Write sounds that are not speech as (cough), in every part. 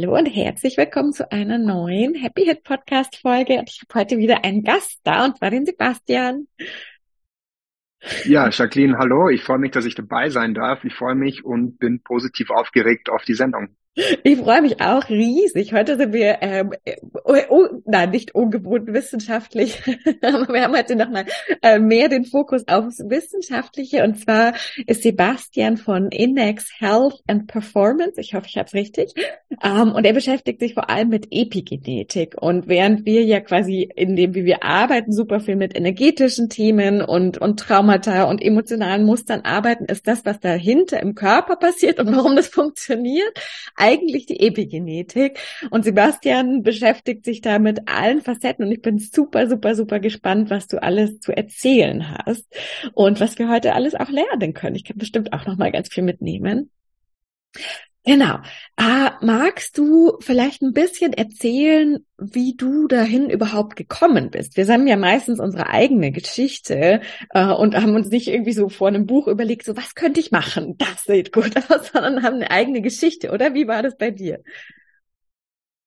Hallo und herzlich willkommen zu einer neuen Happy Hit Podcast Folge. Und ich habe heute wieder einen Gast da und zwar den Sebastian. Ja, Jacqueline, hallo. Ich freue mich, dass ich dabei sein darf. Ich freue mich und bin positiv aufgeregt auf die Sendung. Ich freue mich auch riesig. Heute sind wir, ähm, oh, oh, nein, nicht ungewohnt wissenschaftlich, (laughs) aber wir haben heute nochmal äh, mehr den Fokus aufs Wissenschaftliche. Und zwar ist Sebastian von Index Health and Performance, ich hoffe, ich habe es richtig, ähm, und er beschäftigt sich vor allem mit Epigenetik. Und während wir ja quasi in dem, wie wir arbeiten, super viel mit energetischen Themen und, und Traumata und emotionalen Mustern arbeiten, ist das, was dahinter im Körper passiert und warum das funktioniert eigentlich die Epigenetik. Und Sebastian beschäftigt sich da mit allen Facetten und ich bin super, super, super gespannt, was du alles zu erzählen hast und was wir heute alles auch lernen können. Ich kann bestimmt auch noch mal ganz viel mitnehmen. Genau. Äh, magst du vielleicht ein bisschen erzählen, wie du dahin überhaupt gekommen bist? Wir haben ja meistens unsere eigene Geschichte äh, und haben uns nicht irgendwie so vor einem Buch überlegt, so was könnte ich machen? Das sieht gut aus, (laughs) sondern haben eine eigene Geschichte, oder? Wie war das bei dir?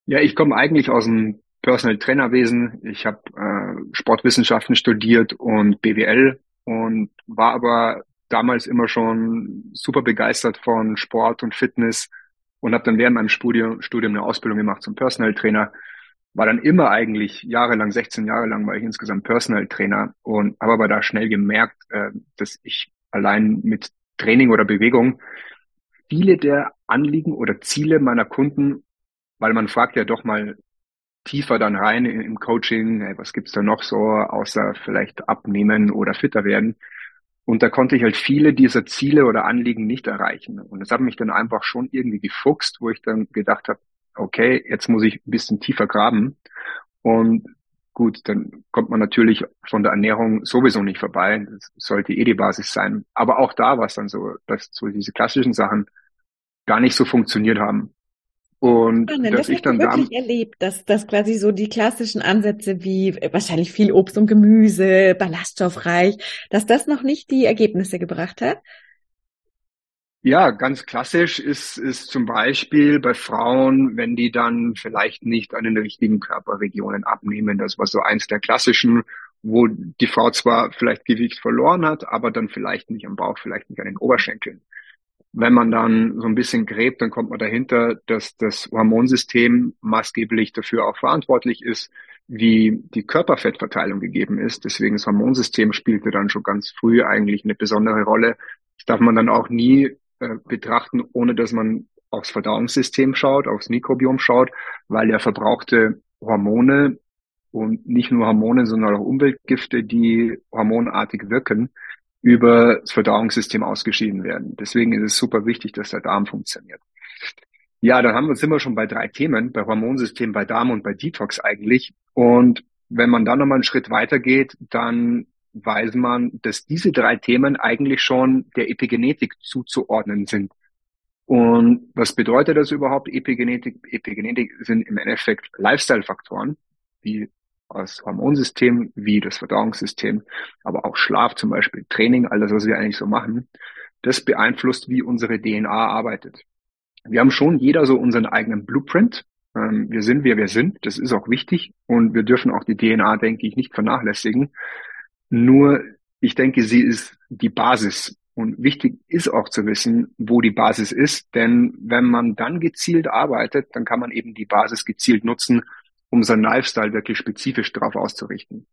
Ja, ich komme eigentlich aus dem Personal Trainerwesen. Ich habe äh, Sportwissenschaften studiert und BWL und war aber damals immer schon super begeistert von Sport und Fitness und habe dann während meinem Studium, Studium eine Ausbildung gemacht zum Personal Trainer. War dann immer eigentlich jahrelang, 16 Jahre lang war ich insgesamt Personal Trainer und habe aber da schnell gemerkt, äh, dass ich allein mit Training oder Bewegung viele der Anliegen oder Ziele meiner Kunden, weil man fragt ja doch mal tiefer dann rein im Coaching, hey, was gibt's da noch so, außer vielleicht abnehmen oder fitter werden, und da konnte ich halt viele dieser Ziele oder Anliegen nicht erreichen. Und das hat mich dann einfach schon irgendwie gefuchst, wo ich dann gedacht habe, okay, jetzt muss ich ein bisschen tiefer graben. Und gut, dann kommt man natürlich von der Ernährung sowieso nicht vorbei. Das sollte eh die Basis sein. Aber auch da war es dann so, dass so diese klassischen Sachen gar nicht so funktioniert haben. Und Spannend. dass das ich dann wirklich da erlebt, dass, dass quasi so die klassischen Ansätze wie wahrscheinlich viel Obst und Gemüse, ballaststoffreich, dass das noch nicht die Ergebnisse gebracht hat? Ja, ganz klassisch ist, ist zum Beispiel bei Frauen, wenn die dann vielleicht nicht an den richtigen Körperregionen abnehmen. Das war so eins der klassischen, wo die Frau zwar vielleicht Gewicht verloren hat, aber dann vielleicht nicht am Bauch, vielleicht nicht an den Oberschenkeln. Wenn man dann so ein bisschen gräbt, dann kommt man dahinter, dass das Hormonsystem maßgeblich dafür auch verantwortlich ist, wie die Körperfettverteilung gegeben ist. Deswegen das Hormonsystem spielte dann schon ganz früh eigentlich eine besondere Rolle. Das darf man dann auch nie äh, betrachten, ohne dass man aufs Verdauungssystem schaut, aufs Mikrobiom schaut, weil ja verbrauchte Hormone und nicht nur Hormone, sondern auch Umweltgifte, die hormonartig wirken, über das Verdauungssystem ausgeschieden werden. Deswegen ist es super wichtig, dass der Darm funktioniert. Ja, dann haben wir, sind wir schon bei drei Themen, bei Hormonsystem, bei Darm und bei Detox eigentlich. Und wenn man dann nochmal einen Schritt weiter geht, dann weiß man, dass diese drei Themen eigentlich schon der Epigenetik zuzuordnen sind. Und was bedeutet das überhaupt, Epigenetik? Epigenetik sind im Endeffekt Lifestyle-Faktoren, wie das Hormonsystem wie das Verdauungssystem, aber auch Schlaf zum Beispiel, Training, all das, was wir eigentlich so machen, das beeinflusst, wie unsere DNA arbeitet. Wir haben schon jeder so unseren eigenen Blueprint. Ähm, wir sind, wer wir sind. Das ist auch wichtig. Und wir dürfen auch die DNA, denke ich, nicht vernachlässigen. Nur, ich denke, sie ist die Basis Und wichtig ist auch zu wissen, wo die Basis ist, denn wenn man dann gezielt arbeitet, dann kann man eben die Basis gezielt nutzen, um seinen Lifestyle wirklich spezifisch darauf auszurichten.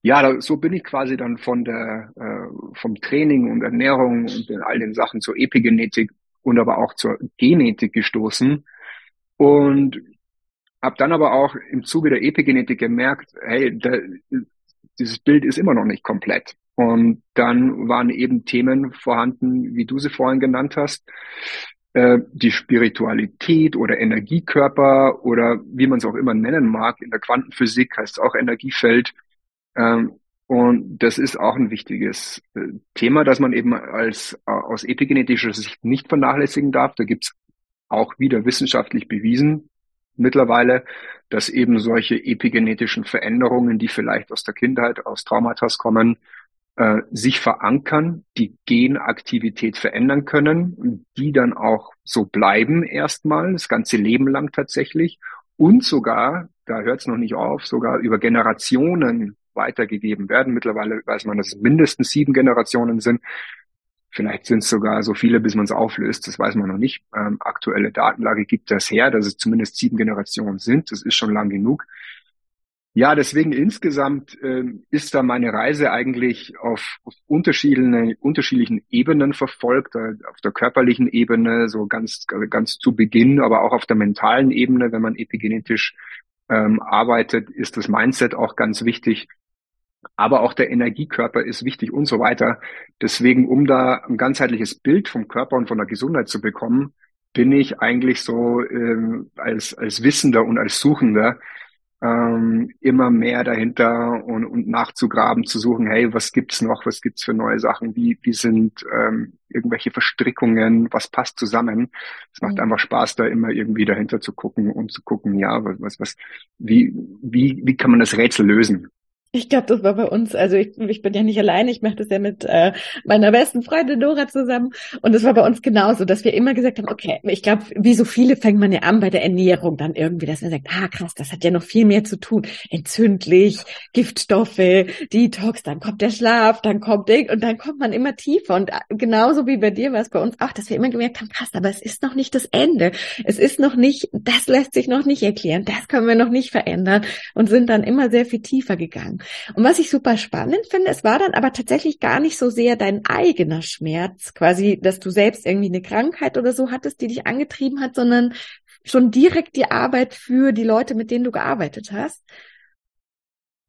Ja, da, so bin ich quasi dann von der äh, vom Training und Ernährung und all den Sachen zur Epigenetik und aber auch zur Genetik gestoßen und habe dann aber auch im Zuge der Epigenetik gemerkt, hey, da, dieses Bild ist immer noch nicht komplett. Und dann waren eben Themen vorhanden, wie du sie vorhin genannt hast, die Spiritualität oder Energiekörper oder wie man es auch immer nennen mag. In der Quantenphysik heißt es auch Energiefeld. Ähm, und das ist auch ein wichtiges äh, Thema, das man eben als äh, aus epigenetischer Sicht nicht vernachlässigen darf. Da gibt's auch wieder wissenschaftlich bewiesen mittlerweile, dass eben solche epigenetischen Veränderungen, die vielleicht aus der Kindheit, aus Traumata kommen, äh, sich verankern, die Genaktivität verändern können, die dann auch so bleiben erstmal, das ganze Leben lang tatsächlich und sogar, da hört es noch nicht auf, sogar über Generationen weitergegeben werden. Mittlerweile weiß man, dass es mindestens sieben Generationen sind. Vielleicht sind es sogar so viele, bis man es auflöst. Das weiß man noch nicht. Ähm, aktuelle Datenlage gibt das her, dass es zumindest sieben Generationen sind. Das ist schon lang genug. Ja, deswegen insgesamt äh, ist da meine Reise eigentlich auf, auf unterschiedlichen, unterschiedlichen Ebenen verfolgt, äh, auf der körperlichen Ebene, so ganz, ganz zu Beginn, aber auch auf der mentalen Ebene, wenn man epigenetisch ähm, arbeitet, ist das Mindset auch ganz wichtig. Aber auch der Energiekörper ist wichtig und so weiter. Deswegen, um da ein ganzheitliches Bild vom Körper und von der Gesundheit zu bekommen, bin ich eigentlich so ähm, als, als Wissender und als Suchender ähm, immer mehr dahinter und, und nachzugraben, zu suchen, hey, was gibt's noch, was gibt's für neue Sachen, wie, wie sind ähm, irgendwelche Verstrickungen, was passt zusammen. Es macht mhm. einfach Spaß, da immer irgendwie dahinter zu gucken und zu gucken, ja, was, was, was, wie, wie, wie kann man das Rätsel lösen? Ich glaube, das war bei uns, also ich, ich bin ja nicht alleine, ich mache das ja mit äh, meiner besten Freundin Nora zusammen. Und es war bei uns genauso, dass wir immer gesagt haben, okay, ich glaube, wie so viele fängt man ja an bei der Ernährung dann irgendwie, dass man sagt, ah krass, das hat ja noch viel mehr zu tun, entzündlich, Giftstoffe, Detox, dann kommt der Schlaf, dann kommt Ding und dann kommt man immer tiefer. Und äh, genauso wie bei dir war es bei uns auch, dass wir immer gemerkt haben, krass, aber es ist noch nicht das Ende, es ist noch nicht, das lässt sich noch nicht erklären, das können wir noch nicht verändern und sind dann immer sehr viel tiefer gegangen. Und was ich super spannend finde, es war dann aber tatsächlich gar nicht so sehr dein eigener Schmerz, quasi, dass du selbst irgendwie eine Krankheit oder so hattest, die dich angetrieben hat, sondern schon direkt die Arbeit für die Leute, mit denen du gearbeitet hast.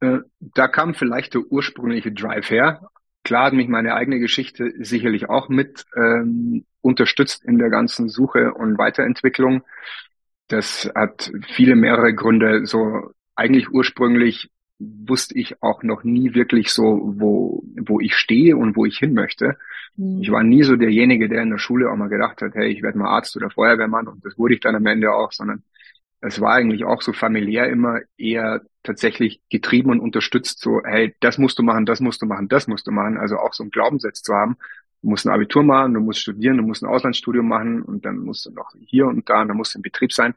Äh, da kam vielleicht der ursprüngliche Drive her. Klar hat mich meine eigene Geschichte sicherlich auch mit ähm, unterstützt in der ganzen Suche und Weiterentwicklung. Das hat viele mehrere Gründe. So eigentlich ursprünglich wusste ich auch noch nie wirklich so, wo, wo ich stehe und wo ich hin möchte. Mhm. Ich war nie so derjenige, der in der Schule auch mal gedacht hat, hey, ich werde mal Arzt oder Feuerwehrmann und das wurde ich dann am Ende auch, sondern es war eigentlich auch so familiär immer eher tatsächlich getrieben und unterstützt, so, hey, das musst du machen, das musst du machen, das musst du machen. Also auch so ein Glaubenssatz zu haben, du musst ein Abitur machen, du musst studieren, du musst ein Auslandsstudium machen und dann musst du noch hier und da und dann musst du im Betrieb sein.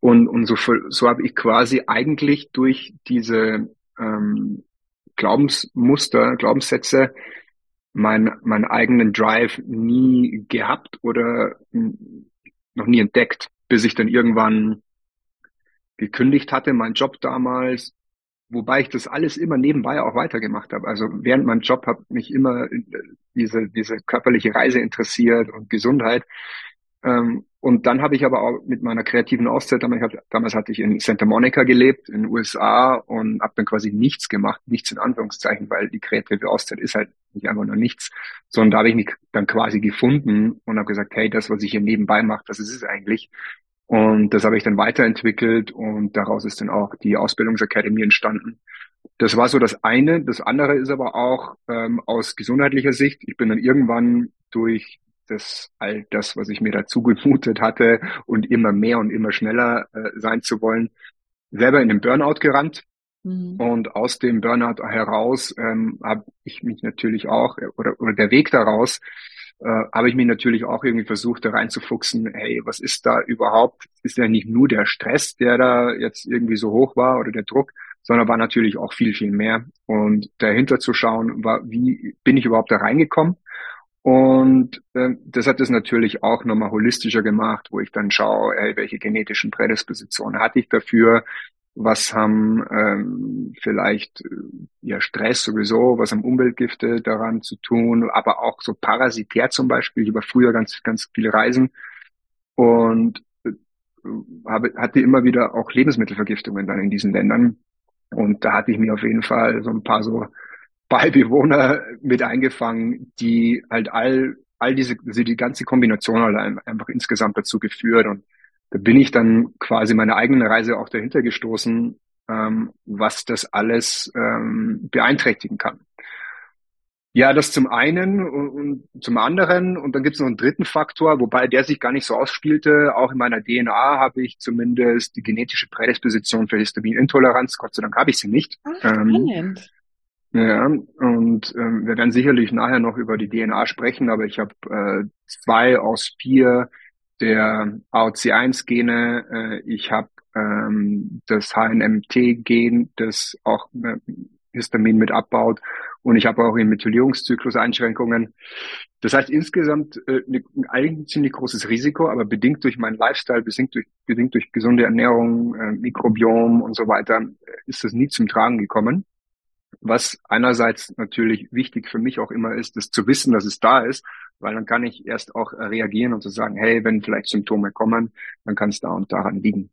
Und, und so, so habe ich quasi eigentlich durch diese ähm, Glaubensmuster, Glaubenssätze mein, meinen eigenen Drive nie gehabt oder noch nie entdeckt, bis ich dann irgendwann gekündigt hatte, mein Job damals, wobei ich das alles immer nebenbei auch weitergemacht habe. Also während meinem Job hat mich immer diese, diese körperliche Reise interessiert und Gesundheit. Ähm, und dann habe ich aber auch mit meiner kreativen Auszeit, damals hatte ich in Santa Monica gelebt, in den USA und habe dann quasi nichts gemacht, nichts in Anführungszeichen, weil die kreative Auszeit ist halt nicht einfach nur nichts, sondern da habe ich mich dann quasi gefunden und habe gesagt, hey, das, was ich hier nebenbei mache, das ist es eigentlich. Und das habe ich dann weiterentwickelt und daraus ist dann auch die Ausbildungsakademie entstanden. Das war so das eine. Das andere ist aber auch ähm, aus gesundheitlicher Sicht. Ich bin dann irgendwann durch das all das, was ich mir dazu gemutet hatte und immer mehr und immer schneller äh, sein zu wollen, selber in den Burnout gerannt. Mhm. Und aus dem Burnout heraus ähm, habe ich mich natürlich auch, oder, oder der Weg daraus, äh, habe ich mich natürlich auch irgendwie versucht, da reinzufuchsen, hey, was ist da überhaupt? Ist ja nicht nur der Stress, der da jetzt irgendwie so hoch war oder der Druck, sondern war natürlich auch viel, viel mehr. Und dahinter zu schauen, war, wie bin ich überhaupt da reingekommen? Und äh, das hat es natürlich auch nochmal holistischer gemacht, wo ich dann schaue, ey, welche genetischen Prädispositionen hatte ich dafür, was haben ähm, vielleicht äh, ja Stress sowieso, was haben Umweltgifte daran zu tun, aber auch so parasitär zum Beispiel. Ich war früher ganz, ganz viele Reisen und äh, habe, hatte immer wieder auch Lebensmittelvergiftungen dann in diesen Ländern. Und da hatte ich mir auf jeden Fall so ein paar so Beibewohner mit eingefangen, die halt all, all diese, also die ganze Kombination halt einfach insgesamt dazu geführt. Und da bin ich dann quasi meine eigene Reise auch dahinter gestoßen, ähm, was das alles ähm, beeinträchtigen kann. Ja, das zum einen und, und zum anderen. Und dann gibt es noch einen dritten Faktor, wobei der sich gar nicht so ausspielte. Auch in meiner DNA habe ich zumindest die genetische Prädisposition für Histaminintoleranz. Gott sei Dank habe ich sie nicht. Ach, ähm, ja, und ähm, wir werden sicherlich nachher noch über die DNA sprechen, aber ich habe äh, zwei aus vier der AOC1-Gene. Äh, ich habe ähm, das HNMT-Gen, das auch äh, Histamin mit abbaut. Und ich habe auch im Methylierungszyklus Einschränkungen. Das heißt insgesamt äh, ne, eigentlich ein ziemlich großes Risiko, aber bedingt durch meinen Lifestyle, bedingt durch, bedingt durch gesunde Ernährung, äh, Mikrobiom und so weiter, äh, ist das nie zum Tragen gekommen. Was einerseits natürlich wichtig für mich auch immer ist, das zu wissen, dass es da ist, weil dann kann ich erst auch reagieren und zu sagen, hey, wenn vielleicht Symptome kommen, dann kann es da und daran liegen.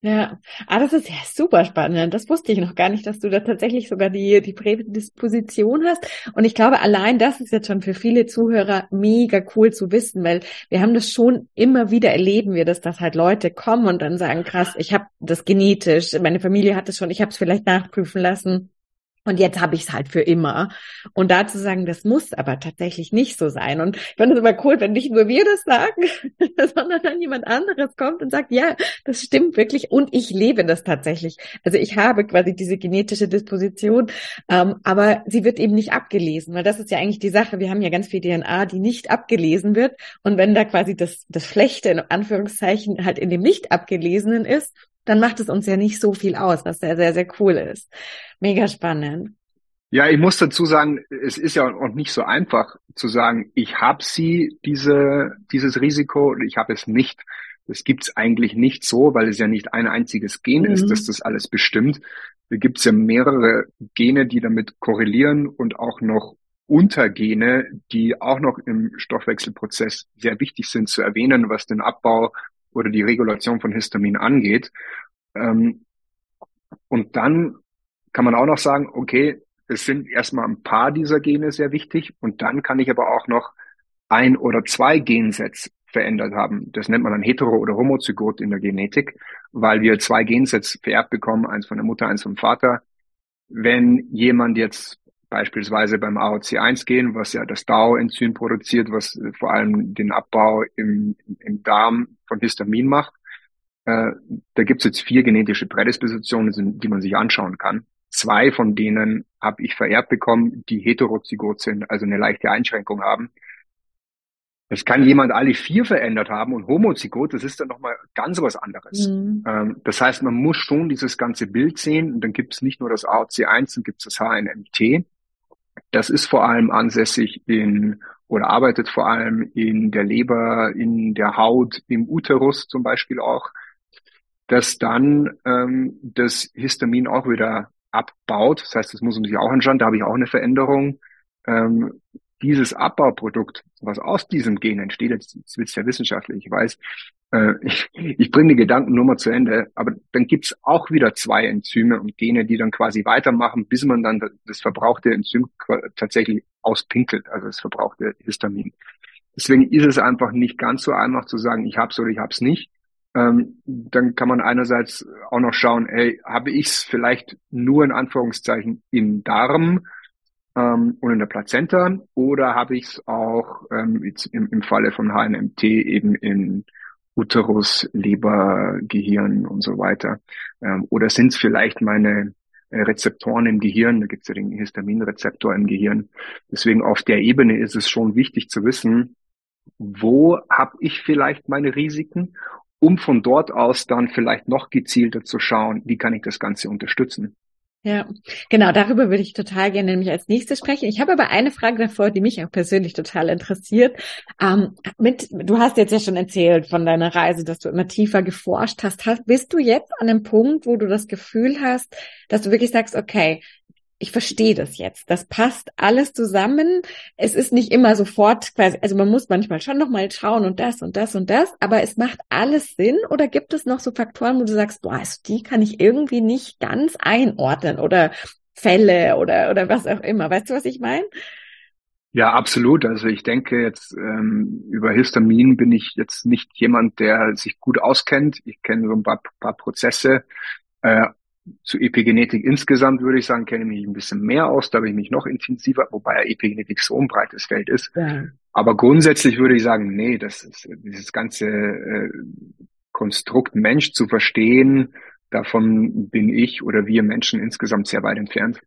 Ja, ah, das ist ja super spannend. Das wusste ich noch gar nicht, dass du da tatsächlich sogar die, die Prädisposition hast. Und ich glaube, allein das ist jetzt schon für viele Zuhörer mega cool zu wissen, weil wir haben das schon immer wieder erleben wir, dass das halt Leute kommen und dann sagen, krass, ich habe das genetisch, meine Familie hat es schon, ich habe es vielleicht nachprüfen lassen. Und jetzt habe ich es halt für immer. Und da zu sagen, das muss aber tatsächlich nicht so sein. Und ich finde es immer cool, wenn nicht nur wir das sagen, (laughs) sondern dann jemand anderes kommt und sagt, ja, das stimmt wirklich und ich lebe das tatsächlich. Also ich habe quasi diese genetische Disposition, ähm, aber sie wird eben nicht abgelesen, weil das ist ja eigentlich die Sache. Wir haben ja ganz viel DNA, die nicht abgelesen wird. Und wenn da quasi das, das Schlechte in Anführungszeichen halt in dem nicht abgelesenen ist, dann macht es uns ja nicht so viel aus, was sehr, sehr, sehr cool ist. Mega spannend. Ja, ich muss dazu sagen, es ist ja auch nicht so einfach zu sagen, ich habe sie, diese, dieses Risiko, und ich habe es nicht. Das gibt's eigentlich nicht so, weil es ja nicht ein einziges Gen mhm. ist, das das alles bestimmt. Da gibt's ja mehrere Gene, die damit korrelieren und auch noch Untergene, die auch noch im Stoffwechselprozess sehr wichtig sind zu erwähnen, was den Abbau oder die Regulation von Histamin angeht. Ähm, und dann kann man auch noch sagen, okay, es sind erstmal ein paar dieser Gene sehr wichtig und dann kann ich aber auch noch ein oder zwei Gensets verändert haben. Das nennt man dann hetero- oder homozygot in der Genetik, weil wir zwei Gensets vererbt bekommen, eins von der Mutter, eins vom Vater. Wenn jemand jetzt beispielsweise beim AOC1-Gen, was ja das DAO-Enzym produziert, was vor allem den Abbau im, im Darm von Histamin macht. Äh, da gibt es jetzt vier genetische Prädispositionen, die man sich anschauen kann. Zwei von denen habe ich vererbt bekommen, die heterozygot sind, also eine leichte Einschränkung haben. Es kann jemand alle vier verändert haben und homozygot, das ist dann nochmal ganz was anderes. Mhm. Ähm, das heißt, man muss schon dieses ganze Bild sehen und dann gibt es nicht nur das AOC1, dann gibt es das HNMT. Das ist vor allem ansässig in oder arbeitet vor allem in der Leber, in der Haut, im Uterus zum Beispiel auch, dass dann ähm, das Histamin auch wieder abbaut. Das heißt, das muss man sich auch anschauen. Da habe ich auch eine Veränderung. Ähm, dieses Abbauprodukt, was aus diesem Gen entsteht, jetzt, wird es ja wissenschaftlich, ich weiß, äh, (laughs) ich, ich bringe die Gedanken nur mal zu Ende, aber dann gibt's auch wieder zwei Enzyme und Gene, die dann quasi weitermachen, bis man dann das verbrauchte Enzym tatsächlich auspinkelt, also das verbrauchte Histamin. Deswegen ist es einfach nicht ganz so einfach zu sagen, ich hab's oder ich hab's nicht. Ähm, dann kann man einerseits auch noch schauen, hey, habe ich's vielleicht nur in Anführungszeichen im Darm ähm, und in der Plazenta oder habe ich's auch ähm, im, im Falle von HNMT eben in Uterus, Leber, Gehirn und so weiter? Ähm, oder sind es vielleicht meine äh, Rezeptoren im Gehirn? Da gibt es ja den Histaminrezeptor im Gehirn. Deswegen auf der Ebene ist es schon wichtig zu wissen, wo habe ich vielleicht meine Risiken, um von dort aus dann vielleicht noch gezielter zu schauen, wie kann ich das Ganze unterstützen. Ja, genau, darüber würde ich total gerne nämlich als nächstes sprechen. Ich habe aber eine Frage davor, die mich auch persönlich total interessiert. Ähm, mit, du hast jetzt ja schon erzählt von deiner Reise, dass du immer tiefer geforscht hast. hast. Bist du jetzt an einem Punkt, wo du das Gefühl hast, dass du wirklich sagst, okay, ich verstehe das jetzt. Das passt alles zusammen. Es ist nicht immer sofort quasi, also man muss manchmal schon nochmal schauen und das und das und das, aber es macht alles Sinn oder gibt es noch so Faktoren, wo du sagst, boah, also die kann ich irgendwie nicht ganz einordnen oder Fälle oder, oder was auch immer. Weißt du, was ich meine? Ja, absolut. Also ich denke jetzt ähm, über Histamin bin ich jetzt nicht jemand, der sich gut auskennt. Ich kenne so ein paar, paar Prozesse, äh, zu Epigenetik insgesamt würde ich sagen, kenne ich mich ein bisschen mehr aus, da bin ich mich noch intensiver, wobei Epigenetik so ein breites Feld ist. Ja. Aber grundsätzlich würde ich sagen, nee, das ist dieses ganze äh, Konstrukt Mensch zu verstehen, davon bin ich oder wir Menschen insgesamt sehr weit entfernt.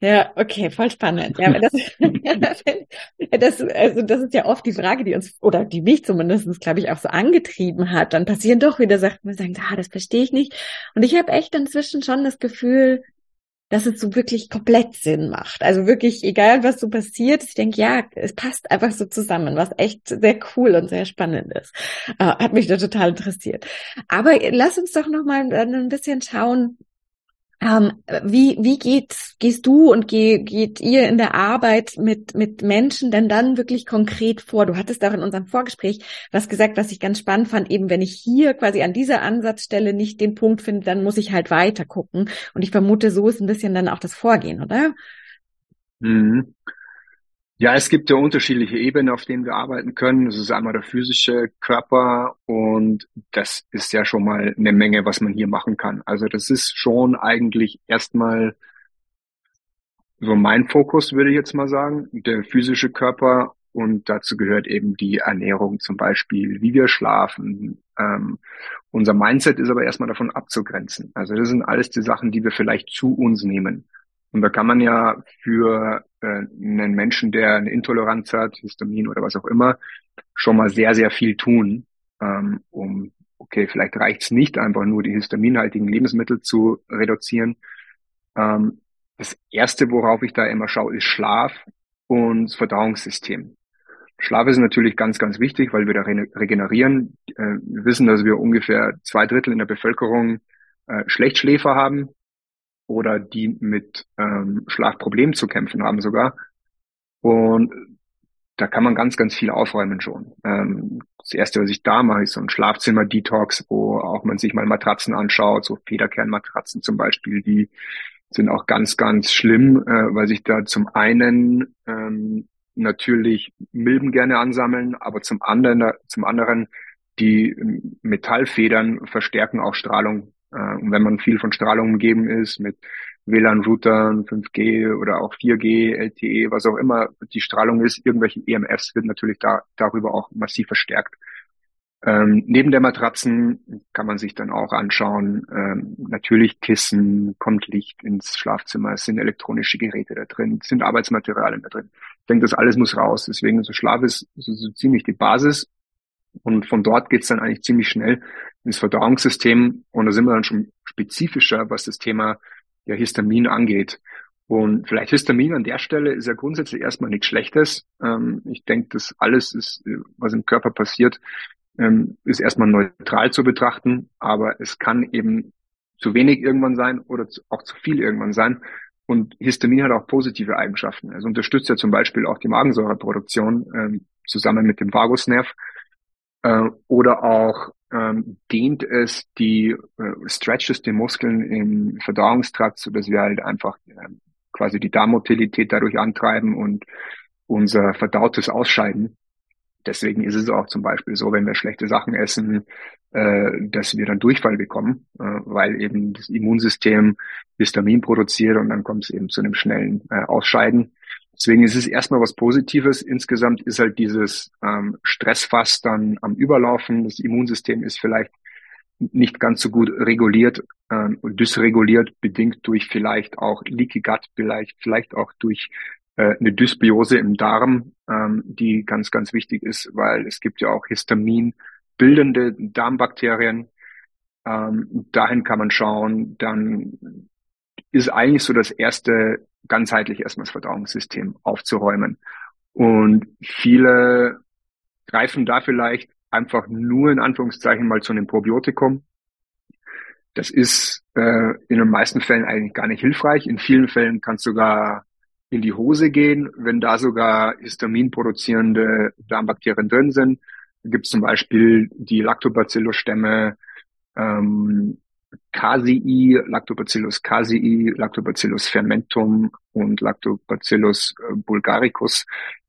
Ja, okay, voll spannend. Ja, das, (laughs) das, also das ist ja oft die Frage, die uns, oder die mich zumindestens, glaube ich, auch so angetrieben hat. Dann passieren doch wieder Sachen, wir sagen, ah, das verstehe ich nicht. Und ich habe echt inzwischen schon das Gefühl, dass es so wirklich komplett Sinn macht. Also wirklich, egal was so passiert, ich denke, ja, es passt einfach so zusammen, was echt sehr cool und sehr spannend ist. Äh, hat mich da total interessiert. Aber lass uns doch noch mal ein bisschen schauen, ähm, wie, wie geht, gehst du und geh, geht ihr in der Arbeit mit, mit Menschen denn dann wirklich konkret vor? Du hattest auch in unserem Vorgespräch was gesagt, was ich ganz spannend fand. Eben, wenn ich hier quasi an dieser Ansatzstelle nicht den Punkt finde, dann muss ich halt weiter gucken. Und ich vermute, so ist ein bisschen dann auch das Vorgehen, oder? Mhm. Ja, es gibt ja unterschiedliche Ebenen, auf denen wir arbeiten können. Das ist einmal der physische Körper und das ist ja schon mal eine Menge, was man hier machen kann. Also das ist schon eigentlich erstmal so mein Fokus, würde ich jetzt mal sagen, der physische Körper und dazu gehört eben die Ernährung zum Beispiel, wie wir schlafen. Ähm, unser Mindset ist aber erstmal davon abzugrenzen. Also das sind alles die Sachen, die wir vielleicht zu uns nehmen. Und da kann man ja für einen Menschen, der eine Intoleranz hat, Histamin oder was auch immer, schon mal sehr, sehr viel tun, ähm, um, okay, vielleicht reicht es nicht, einfach nur die histaminhaltigen Lebensmittel zu reduzieren. Ähm, das Erste, worauf ich da immer schaue, ist Schlaf und Verdauungssystem. Schlaf ist natürlich ganz, ganz wichtig, weil wir da regenerieren. Äh, wir wissen, dass wir ungefähr zwei Drittel in der Bevölkerung äh, Schlechtschläfer haben oder die mit ähm, Schlafproblemen zu kämpfen haben sogar. Und da kann man ganz, ganz viel aufräumen schon. Ähm, das erste, was ich da mache, ist so ein Schlafzimmer-Detox, wo auch man sich mal Matratzen anschaut, so Federkernmatratzen zum Beispiel, die sind auch ganz, ganz schlimm, äh, weil sich da zum einen ähm, natürlich Milben gerne ansammeln, aber zum anderen, zum anderen die Metallfedern verstärken auch Strahlung und wenn man viel von Strahlung umgeben ist, mit WLAN-Routern, 5G oder auch 4G, LTE, was auch immer die Strahlung ist, irgendwelche EMFs wird natürlich da, darüber auch massiv verstärkt. Ähm, neben der Matratzen kann man sich dann auch anschauen, ähm, natürlich Kissen, kommt Licht ins Schlafzimmer, es sind elektronische Geräte da drin, sind Arbeitsmaterialien da drin. Ich denke, das alles muss raus. Deswegen so Schlaf ist so, so ziemlich die Basis. Und von dort geht's dann eigentlich ziemlich schnell ins Verdauungssystem. Und da sind wir dann schon spezifischer, was das Thema ja, Histamin angeht. Und vielleicht Histamin an der Stelle ist ja grundsätzlich erstmal nichts Schlechtes. Ähm, ich denke, das alles ist, was im Körper passiert, ähm, ist erstmal neutral zu betrachten. Aber es kann eben zu wenig irgendwann sein oder auch zu viel irgendwann sein. Und Histamin hat auch positive Eigenschaften. Es unterstützt ja zum Beispiel auch die Magensäureproduktion ähm, zusammen mit dem Vagusnerv äh, oder auch ähm, dehnt es die, äh, stretches die Muskeln im Verdauungstrakt, so dass wir halt einfach äh, quasi die Darmmotilität dadurch antreiben und unser verdautes Ausscheiden. Deswegen ist es auch zum Beispiel so, wenn wir schlechte Sachen essen, äh, dass wir dann Durchfall bekommen, äh, weil eben das Immunsystem Histamin produziert und dann kommt es eben zu einem schnellen äh, Ausscheiden. Deswegen ist es erstmal was Positives. Insgesamt ist halt dieses ähm, Stressfass dann am Überlaufen. Das Immunsystem ist vielleicht nicht ganz so gut reguliert ähm, und dysreguliert, bedingt durch vielleicht auch Leaky Gut, vielleicht, vielleicht auch durch äh, eine Dysbiose im Darm, ähm, die ganz, ganz wichtig ist, weil es gibt ja auch Histamin bildende Darmbakterien. Ähm, dahin kann man schauen. Dann ist eigentlich so das erste ganzheitlich erstmal das Verdauungssystem aufzuräumen. Und viele greifen da vielleicht einfach nur in Anführungszeichen mal zu einem Probiotikum. Das ist äh, in den meisten Fällen eigentlich gar nicht hilfreich. In vielen Fällen kann es sogar in die Hose gehen, wenn da sogar Histamin produzierende Darmbakterien drin sind. Da gibt es zum Beispiel die Lactobacillus-Stämme ähm, Casei, Lactobacillus casei, Lactobacillus fermentum und Lactobacillus äh, bulgaricus,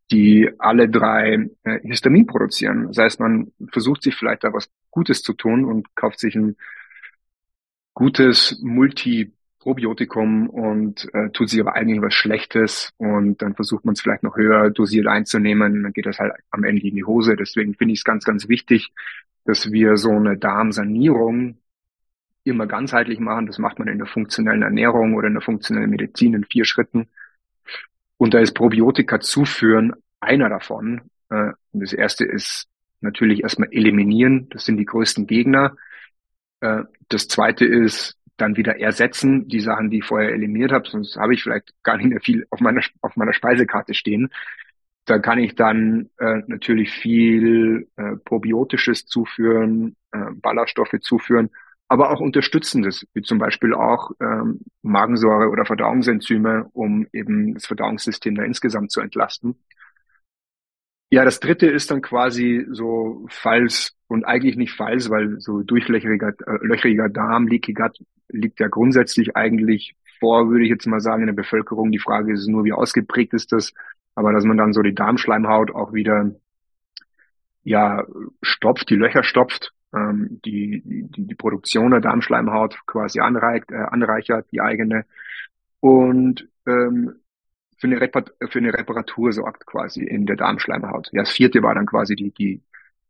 die alle drei äh, Histamin produzieren. Das heißt, man versucht sich vielleicht da was Gutes zu tun und kauft sich ein gutes Multiprobiotikum und äh, tut sich aber eigentlich was Schlechtes und dann versucht man es vielleicht noch höher dosiert einzunehmen, dann geht das halt am Ende in die Hose. Deswegen finde ich es ganz, ganz wichtig, dass wir so eine Darmsanierung immer ganzheitlich machen. Das macht man in der funktionellen Ernährung oder in der funktionellen Medizin in vier Schritten. Und da ist Probiotika zuführen einer davon. Äh, und das erste ist natürlich erstmal eliminieren. Das sind die größten Gegner. Äh, das zweite ist dann wieder ersetzen, die Sachen, die ich vorher eliminiert habe, sonst habe ich vielleicht gar nicht mehr viel auf meiner, auf meiner Speisekarte stehen. Da kann ich dann äh, natürlich viel äh, Probiotisches zuführen, äh, Ballaststoffe zuführen aber auch Unterstützendes, wie zum Beispiel auch ähm, Magensäure oder Verdauungsenzyme, um eben das Verdauungssystem da insgesamt zu entlasten. Ja, das dritte ist dann quasi so falls und eigentlich nicht falls, weil so durchlöchriger äh, löchriger Darm, Leaky Gut liegt ja grundsätzlich eigentlich vor, würde ich jetzt mal sagen, in der Bevölkerung. Die Frage ist nur, wie ausgeprägt ist das, aber dass man dann so die Darmschleimhaut auch wieder ja stopft, die Löcher stopft, ähm, die, die, die Produktion der Darmschleimhaut quasi anreicht, äh, anreichert, die eigene. Und ähm, für eine, für eine Reparatur sorgt quasi in der Darmschleimhaut. Ja, das vierte war dann quasi die, die,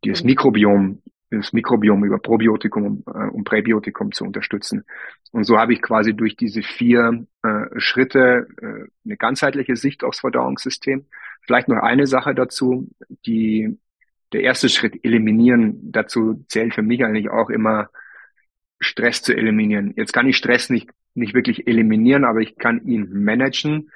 die das Mikrobiom, das Mikrobiom über Probiotikum äh, und Präbiotikum zu unterstützen. Und so habe ich quasi durch diese vier äh, Schritte äh, eine ganzheitliche Sicht aufs Verdauungssystem. Vielleicht noch eine Sache dazu, die der erste Schritt eliminieren. Dazu zählt für mich eigentlich auch immer Stress zu eliminieren. Jetzt kann ich Stress nicht, nicht wirklich eliminieren, aber ich kann ihn managen,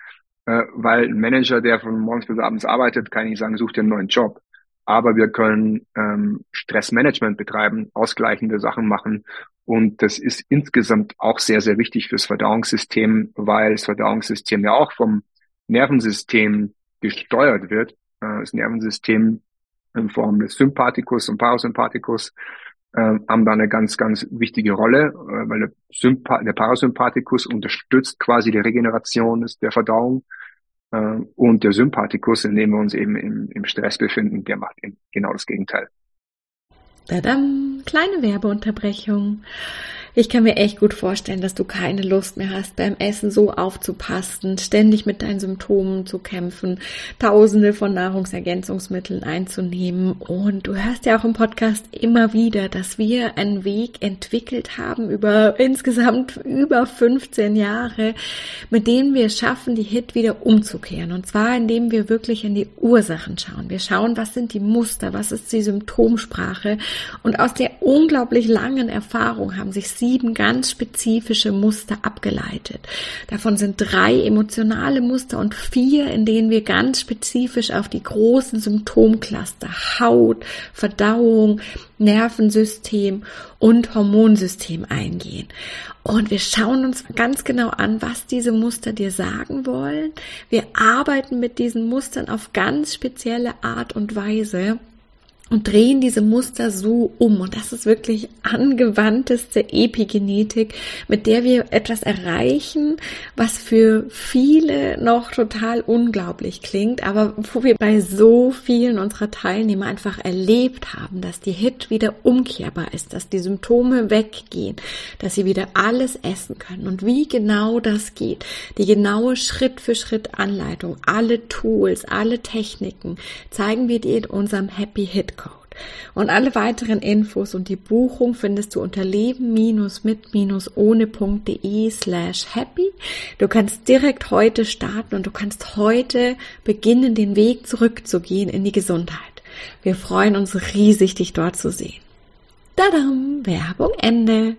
äh, weil ein Manager, der von morgens bis abends arbeitet, kann ich sagen, such dir einen neuen Job. Aber wir können ähm, Stressmanagement betreiben, ausgleichende Sachen machen. Und das ist insgesamt auch sehr, sehr wichtig fürs Verdauungssystem, weil das Verdauungssystem ja auch vom Nervensystem gesteuert wird. Äh, das Nervensystem in Form des Sympathikus und Parasympathikus äh, haben da eine ganz, ganz wichtige Rolle, äh, weil der, Sympath der Parasympathikus unterstützt quasi die Regeneration der Verdauung äh, und der Sympathikus, in dem wir uns eben im, im Stress befinden, der macht eben genau das Gegenteil. Tadam, kleine Werbeunterbrechung. Ich kann mir echt gut vorstellen, dass du keine Lust mehr hast, beim Essen so aufzupassen, ständig mit deinen Symptomen zu kämpfen, tausende von Nahrungsergänzungsmitteln einzunehmen. Und du hörst ja auch im Podcast immer wieder, dass wir einen Weg entwickelt haben über insgesamt über 15 Jahre, mit denen wir schaffen, die Hit wieder umzukehren. Und zwar, indem wir wirklich in die Ursachen schauen. Wir schauen, was sind die Muster, was ist die Symptomsprache. Und aus der unglaublich langen Erfahrung haben sich sieben ganz spezifische Muster abgeleitet. Davon sind drei emotionale Muster und vier, in denen wir ganz spezifisch auf die großen Symptomcluster Haut, Verdauung, Nervensystem und Hormonsystem eingehen. Und wir schauen uns ganz genau an, was diese Muster dir sagen wollen. Wir arbeiten mit diesen Mustern auf ganz spezielle Art und Weise und drehen diese Muster so um. Und das ist wirklich angewandteste Epigenetik, mit der wir etwas erreichen, was für viele noch total unglaublich klingt, aber wo wir bei so vielen unserer Teilnehmer einfach erlebt haben, dass die HIT wieder umkehrbar ist, dass die Symptome weggehen, dass sie wieder alles essen können. Und wie genau das geht, die genaue Schritt für Schritt Anleitung, alle Tools, alle Techniken zeigen wir dir in unserem Happy Hit. Und alle weiteren Infos und die Buchung findest du unter leben-mit-ohne.de slash happy. Du kannst direkt heute starten und du kannst heute beginnen, den Weg zurückzugehen in die Gesundheit. Wir freuen uns riesig, dich dort zu sehen. Tadam! Werbung Ende!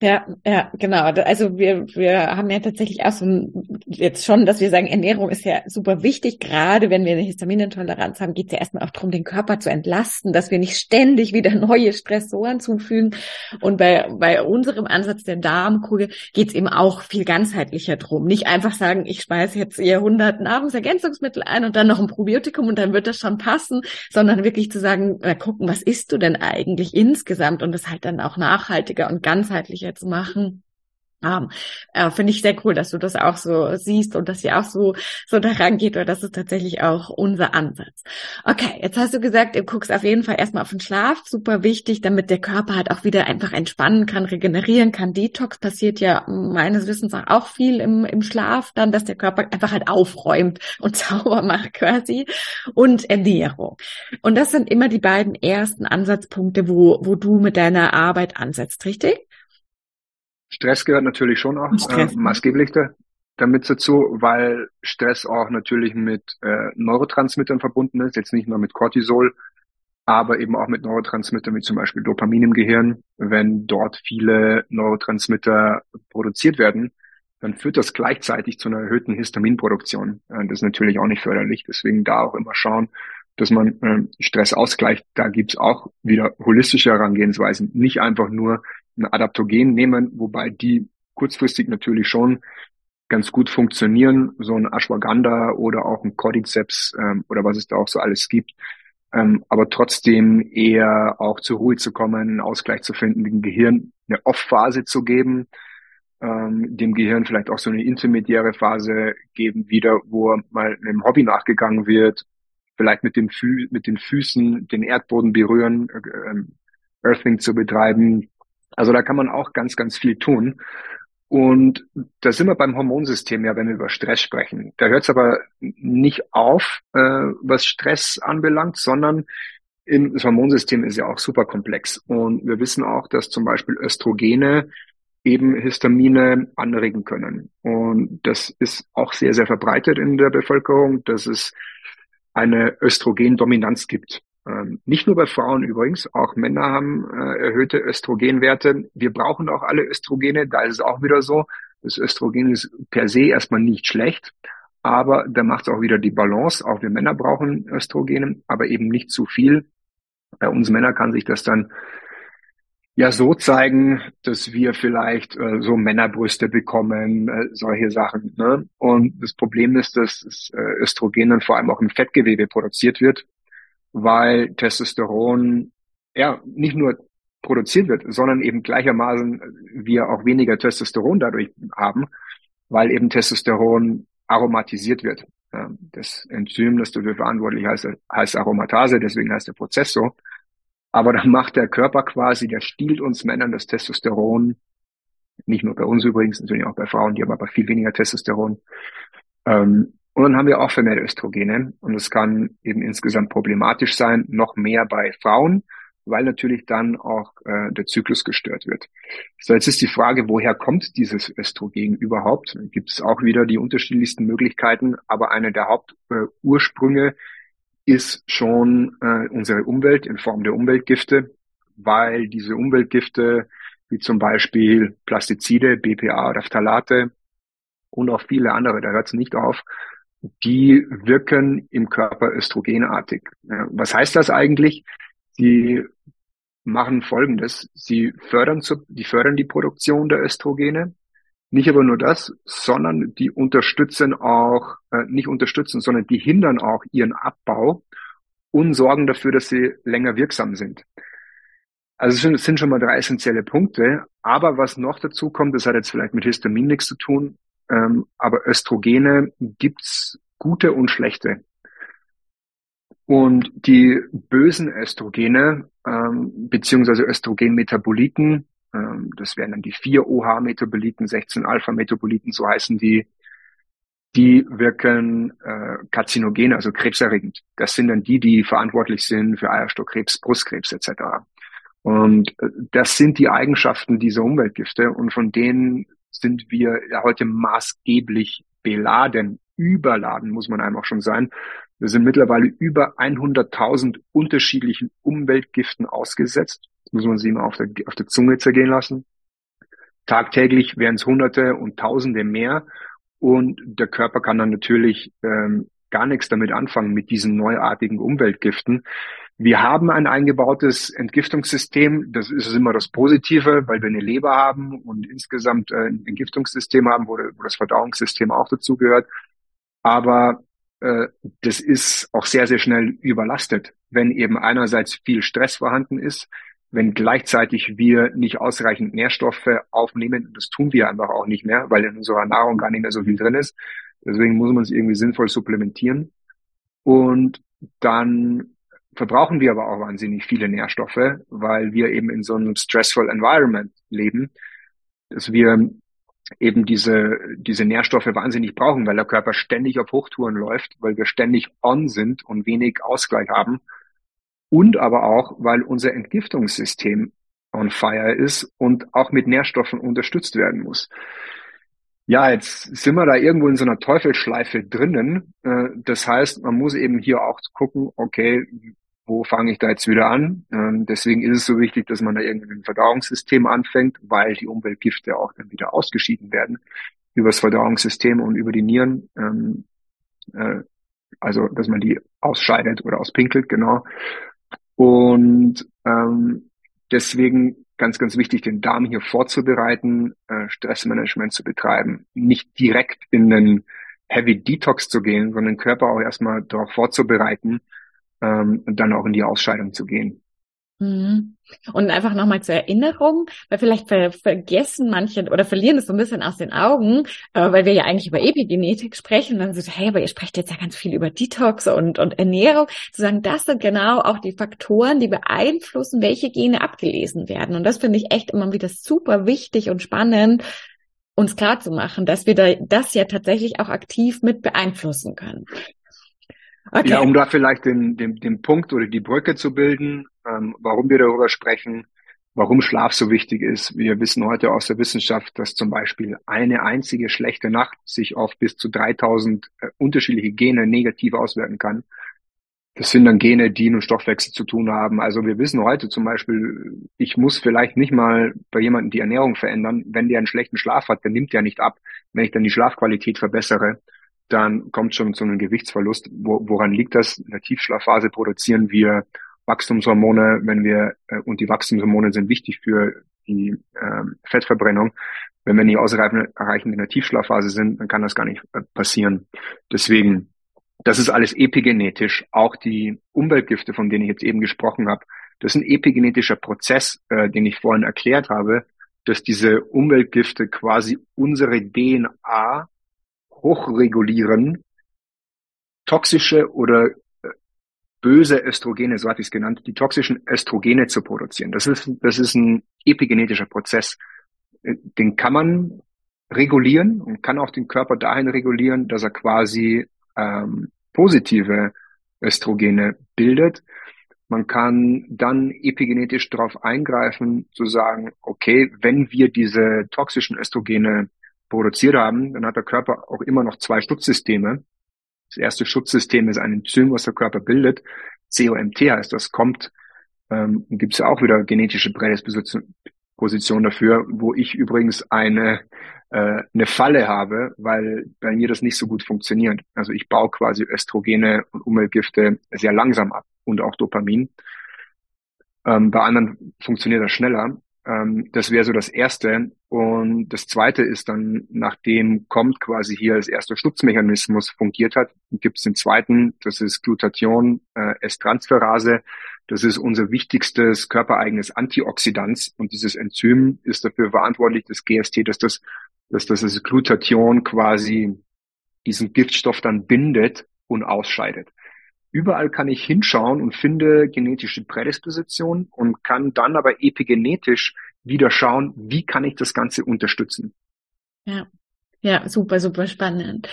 Ja, ja, genau. Also wir, wir haben ja tatsächlich auch so ein, jetzt schon, dass wir sagen, Ernährung ist ja super wichtig. Gerade wenn wir eine Histaminintoleranz haben, geht es ja erstmal auch darum, den Körper zu entlasten, dass wir nicht ständig wieder (laughs) neue Stressoren zufügen. Und bei, bei unserem Ansatz der Darmkugel geht es eben auch viel ganzheitlicher drum. Nicht einfach sagen, ich speise jetzt ihr 100 Nahrungsergänzungsmittel ein und dann noch ein Probiotikum und dann wird das schon passen, sondern wirklich zu sagen, na, gucken, was isst du denn eigentlich insgesamt und das halt dann auch nachhaltiger und ganzheitlicher jetzt machen. Um, äh, Finde ich sehr cool, dass du das auch so siehst und dass ihr auch so, so daran geht, weil das ist tatsächlich auch unser Ansatz. Okay, jetzt hast du gesagt, du guckst auf jeden Fall erstmal auf den Schlaf, super wichtig, damit der Körper halt auch wieder einfach entspannen kann, regenerieren kann. Detox passiert ja meines Wissens auch viel im, im Schlaf dann, dass der Körper einfach halt aufräumt und (laughs) sauber macht quasi. Und Ernährung. Und das sind immer die beiden ersten Ansatzpunkte, wo, wo du mit deiner Arbeit ansetzt, richtig? Stress gehört natürlich schon auch äh, maßgeblich da, damit dazu, weil Stress auch natürlich mit äh, Neurotransmittern verbunden ist, jetzt nicht nur mit Cortisol, aber eben auch mit Neurotransmittern wie zum Beispiel Dopamin im Gehirn. Wenn dort viele Neurotransmitter produziert werden, dann führt das gleichzeitig zu einer erhöhten Histaminproduktion. Äh, das ist natürlich auch nicht förderlich. Deswegen da auch immer schauen, dass man äh, Stress ausgleicht. Da gibt's auch wieder holistische Herangehensweisen. Nicht einfach nur ein Adaptogen nehmen, wobei die kurzfristig natürlich schon ganz gut funktionieren, so ein Ashwagandha oder auch ein Cordyceps ähm, oder was es da auch so alles gibt. Ähm, aber trotzdem eher auch zur Ruhe zu kommen, einen Ausgleich zu finden, dem Gehirn eine Off-Phase zu geben, ähm, dem Gehirn vielleicht auch so eine intermediäre Phase geben wieder, wo mal einem Hobby nachgegangen wird, vielleicht mit, dem Fü mit den Füßen den Erdboden berühren, äh, äh, Earthing zu betreiben, also da kann man auch ganz, ganz viel tun. Und da sind wir beim Hormonsystem ja, wenn wir über Stress sprechen. Da hört es aber nicht auf, äh, was Stress anbelangt, sondern im, das Hormonsystem ist ja auch super komplex. Und wir wissen auch, dass zum Beispiel Östrogene eben Histamine anregen können. Und das ist auch sehr, sehr verbreitet in der Bevölkerung, dass es eine Östrogendominanz gibt. Ähm, nicht nur bei Frauen übrigens, auch Männer haben äh, erhöhte Östrogenwerte. Wir brauchen auch alle Östrogene, da ist es auch wieder so. Das Östrogen ist per se erstmal nicht schlecht, aber da macht es auch wieder die Balance. Auch wir Männer brauchen Östrogene, aber eben nicht zu viel. Bei uns Männern kann sich das dann ja so zeigen, dass wir vielleicht äh, so Männerbrüste bekommen, äh, solche Sachen. Ne? Und das Problem ist, dass das äh, Östrogen dann vor allem auch im Fettgewebe produziert wird weil Testosteron ja nicht nur produziert wird, sondern eben gleichermaßen wir auch weniger Testosteron dadurch haben, weil eben Testosteron aromatisiert wird. Das Enzym, das dafür verantwortlich heißt, heißt Aromatase, deswegen heißt der Prozess so. Aber dann macht der Körper quasi, der stiehlt uns Männern das Testosteron, nicht nur bei uns übrigens, natürlich auch bei Frauen, die haben aber viel weniger Testosteron, ähm, und dann haben wir auch vermehrt Östrogene und es kann eben insgesamt problematisch sein, noch mehr bei Frauen, weil natürlich dann auch äh, der Zyklus gestört wird. So, jetzt ist die Frage, woher kommt dieses Östrogen überhaupt? Gibt es auch wieder die unterschiedlichsten Möglichkeiten, aber eine der Hauptursprünge äh, ist schon äh, unsere Umwelt in Form der Umweltgifte, weil diese Umweltgifte wie zum Beispiel Plastizide, BPA oder Phthalate und auch viele andere, da hört es nicht auf, die wirken im Körper östrogenartig. Was heißt das eigentlich? Sie machen Folgendes. Sie fördern, zu, die fördern die Produktion der Östrogene. Nicht aber nur das, sondern die unterstützen auch, äh, nicht unterstützen, sondern die hindern auch ihren Abbau und sorgen dafür, dass sie länger wirksam sind. Also es sind schon mal drei essentielle Punkte. Aber was noch dazu kommt, das hat jetzt vielleicht mit Histamin nichts zu tun, ähm, aber Östrogene gibt's gute und schlechte. Und die bösen Östrogene, ähm, beziehungsweise Östrogenmetaboliten, ähm, das wären dann die vier OH-Metaboliten, 16 Alpha-Metaboliten, so heißen die, die wirken äh, karzinogen, also krebserregend. Das sind dann die, die verantwortlich sind für Eierstockkrebs, Brustkrebs etc. Und äh, das sind die Eigenschaften dieser Umweltgifte und von denen sind wir ja heute maßgeblich beladen, überladen, muss man einfach schon sein. Wir sind mittlerweile über 100.000 unterschiedlichen Umweltgiften ausgesetzt. Das muss man sich mal auf der, auf der Zunge zergehen lassen. tagtäglich wären es Hunderte und Tausende mehr. Und der Körper kann dann natürlich ähm, gar nichts damit anfangen mit diesen neuartigen Umweltgiften. Wir haben ein eingebautes Entgiftungssystem. Das ist immer das Positive, weil wir eine Leber haben und insgesamt äh, ein Entgiftungssystem haben, wo, das Verdauungssystem auch dazugehört. Aber äh, das ist auch sehr, sehr schnell überlastet, wenn eben einerseits viel Stress vorhanden ist, wenn gleichzeitig wir nicht ausreichend Nährstoffe aufnehmen, das tun wir einfach auch nicht mehr, weil in unserer Nahrung gar nicht mehr so viel drin ist. Deswegen muss man es irgendwie sinnvoll supplementieren. Und dann verbrauchen wir aber auch wahnsinnig viele Nährstoffe, weil wir eben in so einem stressful environment leben, dass wir eben diese, diese Nährstoffe wahnsinnig brauchen, weil der Körper ständig auf Hochtouren läuft, weil wir ständig on sind und wenig Ausgleich haben. Und aber auch, weil unser Entgiftungssystem on fire ist und auch mit Nährstoffen unterstützt werden muss. Ja, jetzt sind wir da irgendwo in so einer Teufelsschleife drinnen. Äh, das heißt, man muss eben hier auch gucken, okay, wo fange ich da jetzt wieder an? Ähm, deswegen ist es so wichtig, dass man da irgendwie ein Verdauungssystem anfängt, weil die Umweltgifte auch dann wieder ausgeschieden werden über das Verdauungssystem und über die Nieren. Ähm, äh, also, dass man die ausscheidet oder auspinkelt, genau. Und ähm, deswegen ganz, ganz wichtig, den Darm hier vorzubereiten, äh, Stressmanagement zu betreiben, nicht direkt in einen Heavy Detox zu gehen, sondern den Körper auch erstmal darauf vorzubereiten, ähm, und dann auch in die Ausscheidung zu gehen. Mhm. Und einfach nochmal zur Erinnerung, weil vielleicht ver vergessen manche oder verlieren es so ein bisschen aus den Augen, äh, weil wir ja eigentlich über Epigenetik sprechen dann so, hey, aber ihr sprecht jetzt ja ganz viel über Detox und, und Ernährung. Zu sagen, das sind genau auch die Faktoren, die beeinflussen, welche Gene abgelesen werden. Und das finde ich echt immer wieder super wichtig und spannend, uns klar zu machen, dass wir da, das ja tatsächlich auch aktiv mit beeinflussen können. Okay. Ja, um da vielleicht den, den, den Punkt oder die Brücke zu bilden, ähm, warum wir darüber sprechen, warum Schlaf so wichtig ist. Wir wissen heute aus der Wissenschaft, dass zum Beispiel eine einzige schlechte Nacht sich auf bis zu 3000 äh, unterschiedliche Gene negativ auswirken kann. Das sind dann Gene, die mit Stoffwechsel zu tun haben. Also wir wissen heute zum Beispiel, ich muss vielleicht nicht mal bei jemandem die Ernährung verändern. Wenn der einen schlechten Schlaf hat, dann nimmt der nicht ab. Wenn ich dann die Schlafqualität verbessere, dann kommt schon zu einem Gewichtsverlust. Wo, woran liegt das? In der Tiefschlafphase produzieren wir Wachstumshormone, wenn wir äh, und die Wachstumshormone sind wichtig für die äh, Fettverbrennung. Wenn wir nicht ausreichend in der Tiefschlafphase sind, dann kann das gar nicht äh, passieren. Deswegen, das ist alles epigenetisch. Auch die Umweltgifte, von denen ich jetzt eben gesprochen habe, das ist ein epigenetischer Prozess, äh, den ich vorhin erklärt habe, dass diese Umweltgifte quasi unsere DNA hochregulieren, toxische oder äh, böse Östrogene, so hatte ich es genannt, die toxischen Östrogene zu produzieren. Das ist, das ist ein epigenetischer Prozess. Äh, den kann man regulieren und kann auch den Körper dahin regulieren, dass er quasi ähm, positive Östrogene bildet. Man kann dann epigenetisch darauf eingreifen, zu sagen, okay, wenn wir diese toxischen Östrogene produziert haben, dann hat der Körper auch immer noch zwei Schutzsysteme. Das erste Schutzsystem ist ein Enzym, was der Körper bildet. COMT heißt das, kommt, ähm, gibt es ja auch wieder genetische Prädisposition dafür, wo ich übrigens eine, äh, eine Falle habe, weil bei mir das nicht so gut funktioniert. Also ich baue quasi Östrogene und Umweltgifte sehr langsam ab und auch Dopamin. Ähm, bei anderen funktioniert das schneller. Ähm, das wäre so das Erste. Und das Zweite ist dann, nachdem kommt quasi hier das erste Schutzmechanismus fungiert hat, gibt es den zweiten, das ist Glutathion, äh, S-Transferase. Das ist unser wichtigstes körpereigenes Antioxidant und dieses Enzym ist dafür verantwortlich, das GST, dass das, dass das, das Glutathion quasi diesen Giftstoff dann bindet und ausscheidet. Überall kann ich hinschauen und finde genetische Prädisposition und kann dann aber epigenetisch wieder schauen, wie kann ich das Ganze unterstützen. Ja, ja, super, super spannend.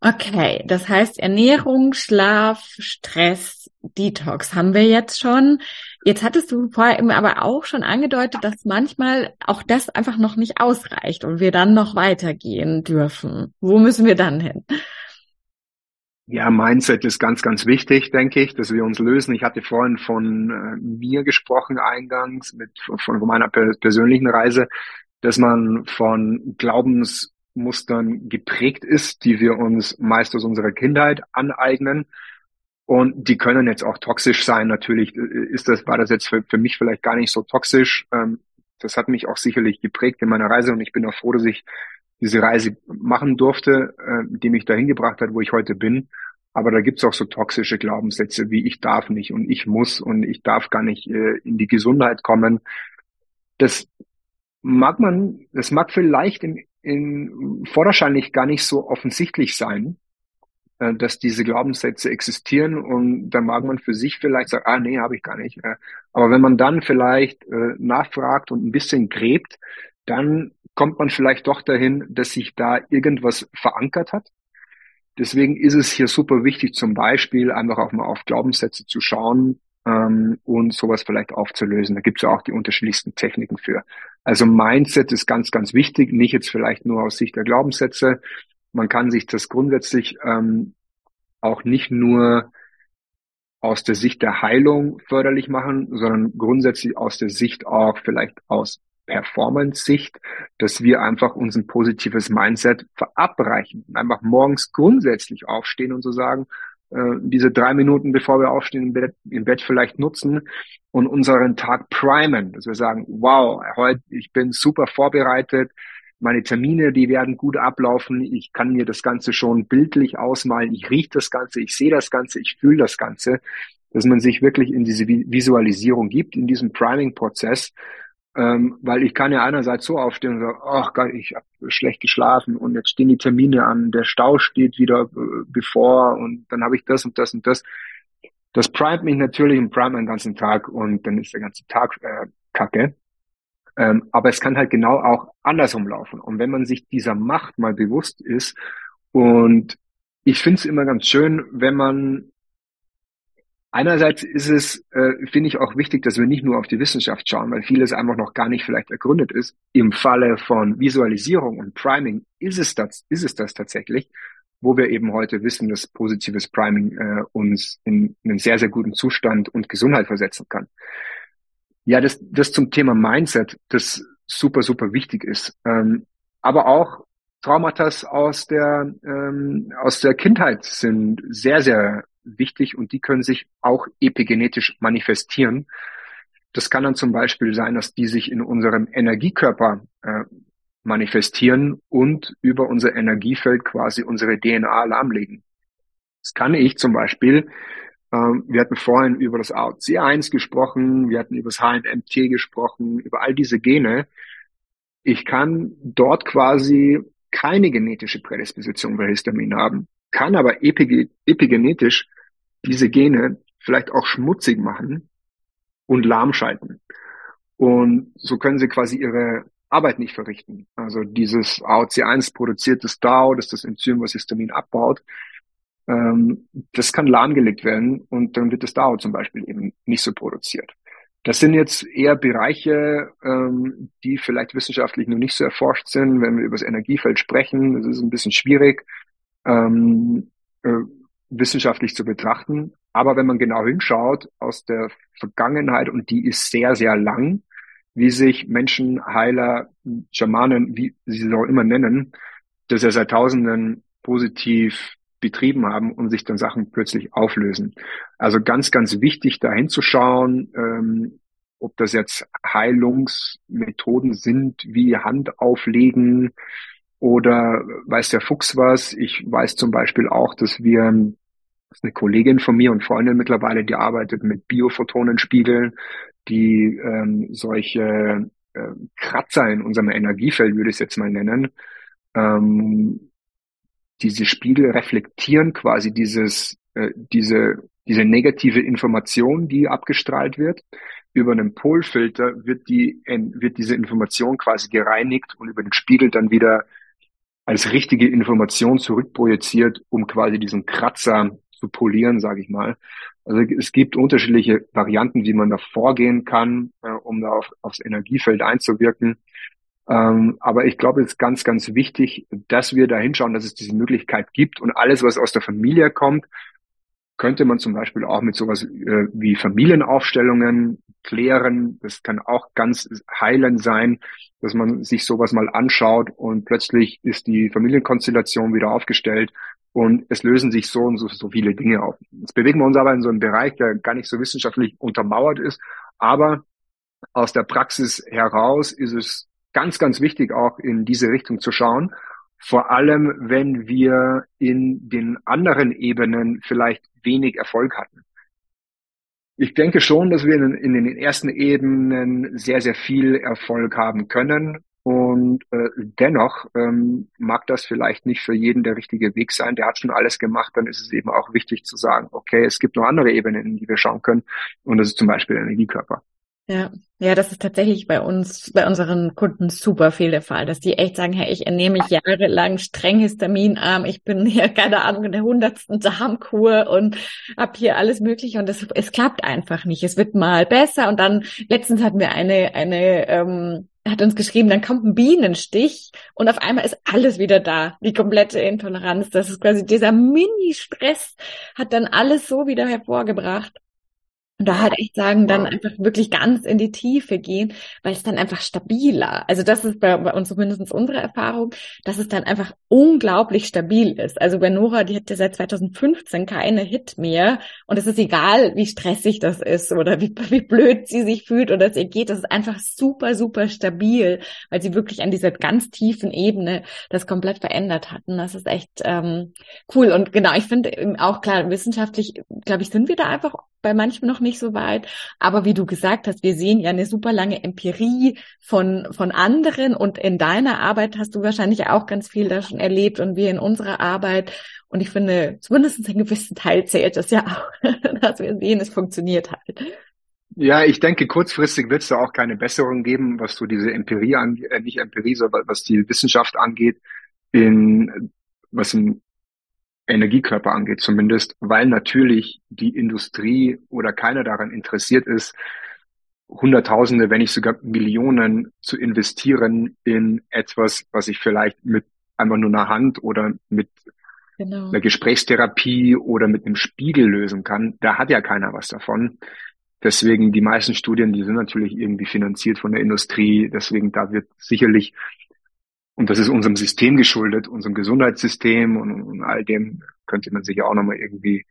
Okay, das heißt Ernährung, Schlaf, Stress, Detox haben wir jetzt schon. Jetzt hattest du vorher aber auch schon angedeutet, dass manchmal auch das einfach noch nicht ausreicht und wir dann noch weitergehen dürfen. Wo müssen wir dann hin? Ja, Mindset ist ganz, ganz wichtig, denke ich, dass wir uns lösen. Ich hatte vorhin von äh, mir gesprochen eingangs, mit, von, von meiner per persönlichen Reise. dass man von Glaubensmustern geprägt ist, die wir uns meist aus unserer Kindheit aneignen. Und die können jetzt auch toxisch sein. Natürlich äh, ist das, war das jetzt für, für mich vielleicht gar nicht so toxisch. Ähm, das hat mich auch sicherlich geprägt in meiner Reise und ich bin auch froh, dass ich diese Reise machen durfte, äh, die mich dahin gebracht hat, wo ich heute bin. Aber da gibt's auch so toxische Glaubenssätze wie ich darf nicht und ich muss und ich darf gar nicht äh, in die Gesundheit kommen. Das mag man, das mag vielleicht in, in vorderscheinlich gar nicht so offensichtlich sein, äh, dass diese Glaubenssätze existieren und da mag man für sich vielleicht sagen, ah nee, habe ich gar nicht. Äh. Aber wenn man dann vielleicht äh, nachfragt und ein bisschen gräbt, dann kommt man vielleicht doch dahin, dass sich da irgendwas verankert hat Deswegen ist es hier super wichtig, zum Beispiel einfach auch mal auf Glaubenssätze zu schauen ähm, und sowas vielleicht aufzulösen. Da gibt es ja auch die unterschiedlichsten Techniken für. Also Mindset ist ganz, ganz wichtig, nicht jetzt vielleicht nur aus Sicht der Glaubenssätze. Man kann sich das grundsätzlich ähm, auch nicht nur aus der Sicht der Heilung förderlich machen, sondern grundsätzlich aus der Sicht auch vielleicht aus Performance-Sicht, dass wir einfach uns ein positives Mindset verabreichen. Einfach morgens grundsätzlich aufstehen und so sagen, äh, diese drei Minuten, bevor wir aufstehen im Bett, im Bett vielleicht nutzen und unseren Tag primen, dass wir sagen, wow, heute, ich bin super vorbereitet, meine Termine, die werden gut ablaufen, ich kann mir das Ganze schon bildlich ausmalen, ich rieche das Ganze, ich sehe das Ganze, ich fühle das Ganze, dass man sich wirklich in diese Visualisierung gibt, in diesem Priming-Prozess ähm, weil ich kann ja einerseits so aufstehen und sagen, ach Gott, ich habe schlecht geschlafen und jetzt stehen die Termine an, der Stau steht wieder äh, bevor und dann habe ich das und das und das. Das primet mich natürlich und primet den ganzen Tag und dann ist der ganze Tag äh, kacke. Ähm, aber es kann halt genau auch andersrum laufen. Und wenn man sich dieser Macht mal bewusst ist und ich finde es immer ganz schön, wenn man Einerseits ist es, äh, finde ich auch wichtig, dass wir nicht nur auf die Wissenschaft schauen, weil vieles einfach noch gar nicht vielleicht ergründet ist. Im Falle von Visualisierung und Priming ist es das, ist es das tatsächlich, wo wir eben heute wissen, dass positives Priming äh, uns in einen sehr, sehr guten Zustand und Gesundheit versetzen kann. Ja, das, das zum Thema Mindset, das super, super wichtig ist. Ähm, aber auch Traumata aus der, ähm, aus der Kindheit sind sehr, sehr wichtig und die können sich auch epigenetisch manifestieren. Das kann dann zum Beispiel sein, dass die sich in unserem Energiekörper äh, manifestieren und über unser Energiefeld quasi unsere DNA lahmlegen. Das kann ich zum Beispiel, äh, wir hatten vorhin über das AOC1 gesprochen, wir hatten über das HNMT gesprochen, über all diese Gene. Ich kann dort quasi keine genetische Prädisposition für Histamin haben, kann aber epigenetisch diese Gene vielleicht auch schmutzig machen und lahmschalten. Und so können sie quasi ihre Arbeit nicht verrichten. Also dieses AOC1 produziert das DAO, das das Enzym, was Histamin abbaut. Ähm, das kann lahmgelegt werden und dann wird das DAO zum Beispiel eben nicht so produziert. Das sind jetzt eher Bereiche, ähm, die vielleicht wissenschaftlich noch nicht so erforscht sind. Wenn wir über das Energiefeld sprechen, das ist ein bisschen schwierig. Ähm, äh, wissenschaftlich zu betrachten. Aber wenn man genau hinschaut aus der Vergangenheit, und die ist sehr, sehr lang, wie sich Menschen, Heiler, Schamanen, wie sie es auch immer nennen, das ja seit Tausenden positiv betrieben haben und sich dann Sachen plötzlich auflösen. Also ganz, ganz wichtig, da hinzuschauen, ähm, ob das jetzt Heilungsmethoden sind, wie Hand auflegen oder weiß der Fuchs was. Ich weiß zum Beispiel auch, dass wir das ist eine Kollegin von mir und Freundin mittlerweile, die arbeitet mit Biophotonenspiegeln, die ähm, solche äh, Kratzer in unserem Energiefeld, würde ich es jetzt mal nennen, ähm, diese Spiegel reflektieren quasi dieses, äh, diese, diese negative Information, die abgestrahlt wird. Über einen Polfilter wird die, wird diese Information quasi gereinigt und über den Spiegel dann wieder als richtige Information zurückprojiziert, um quasi diesen Kratzer zu polieren, sage ich mal. Also es gibt unterschiedliche Varianten, wie man da vorgehen kann, äh, um da auf, aufs Energiefeld einzuwirken. Ähm, aber ich glaube, es ist ganz, ganz wichtig, dass wir da hinschauen, dass es diese Möglichkeit gibt und alles, was aus der Familie kommt, könnte man zum Beispiel auch mit sowas äh, wie Familienaufstellungen klären. Das kann auch ganz heilend sein, dass man sich sowas mal anschaut und plötzlich ist die Familienkonstellation wieder aufgestellt und es lösen sich so und so, so viele Dinge auf. Jetzt bewegen wir uns aber in so einem Bereich, der gar nicht so wissenschaftlich untermauert ist, aber aus der Praxis heraus ist es ganz, ganz wichtig, auch in diese Richtung zu schauen. Vor allem, wenn wir in den anderen Ebenen vielleicht wenig Erfolg hatten. Ich denke schon, dass wir in, den ersten Ebenen sehr, sehr viel Erfolg haben können. Und äh, dennoch ähm, mag das vielleicht nicht für jeden der richtige Weg sein. Der hat schon alles gemacht. Dann ist es eben auch wichtig zu sagen, okay, es gibt noch andere Ebenen, in die wir schauen können. Und das ist zum Beispiel der Energiekörper. Ja, ja, das ist tatsächlich bei uns, bei unseren Kunden super viel der Fall, dass die echt sagen, hey, ich ernähre mich jahrelang streng histaminarm, ich bin hier, (laughs) keine Ahnung, in der hundertsten Darmkur und hab hier alles mögliche und es, es klappt einfach nicht. Es wird mal besser und dann, letztens hatten wir eine, eine, ähm, hat uns geschrieben, dann kommt ein Bienenstich und auf einmal ist alles wieder da, die komplette Intoleranz. Das ist quasi dieser Mini-Stress hat dann alles so wieder hervorgebracht. Und da halt echt sagen, dann einfach wirklich ganz in die Tiefe gehen, weil es dann einfach stabiler. Also das ist bei, bei uns zumindest unsere Erfahrung, dass es dann einfach unglaublich stabil ist. Also bei Nora, die hat ja seit 2015 keine Hit mehr. Und es ist egal, wie stressig das ist oder wie, wie blöd sie sich fühlt oder es ihr geht. Das ist einfach super, super stabil, weil sie wirklich an dieser ganz tiefen Ebene das komplett verändert hatten. Das ist echt ähm, cool. Und genau, ich finde auch klar, wissenschaftlich, glaube ich, sind wir da einfach bei manchem noch nicht so weit. Aber wie du gesagt hast, wir sehen ja eine super lange Empirie von, von anderen und in deiner Arbeit hast du wahrscheinlich auch ganz viel da schon erlebt und wir in unserer Arbeit. Und ich finde, zumindest einen gewissen Teil zählt das ja auch, (laughs) dass wir sehen, es funktioniert halt. Ja, ich denke, kurzfristig wird es da auch keine Besserung geben, was so diese Empirie angeht, äh, nicht Empirie, sondern was die Wissenschaft angeht, in, was im Energiekörper angeht zumindest, weil natürlich die Industrie oder keiner daran interessiert ist, Hunderttausende, wenn nicht sogar Millionen zu investieren in etwas, was ich vielleicht mit einfach nur einer Hand oder mit genau. einer Gesprächstherapie oder mit einem Spiegel lösen kann. Da hat ja keiner was davon. Deswegen die meisten Studien, die sind natürlich irgendwie finanziert von der Industrie. Deswegen da wird sicherlich und das ist unserem System geschuldet, unserem Gesundheitssystem und, und all dem könnte man sich ja auch nochmal irgendwie,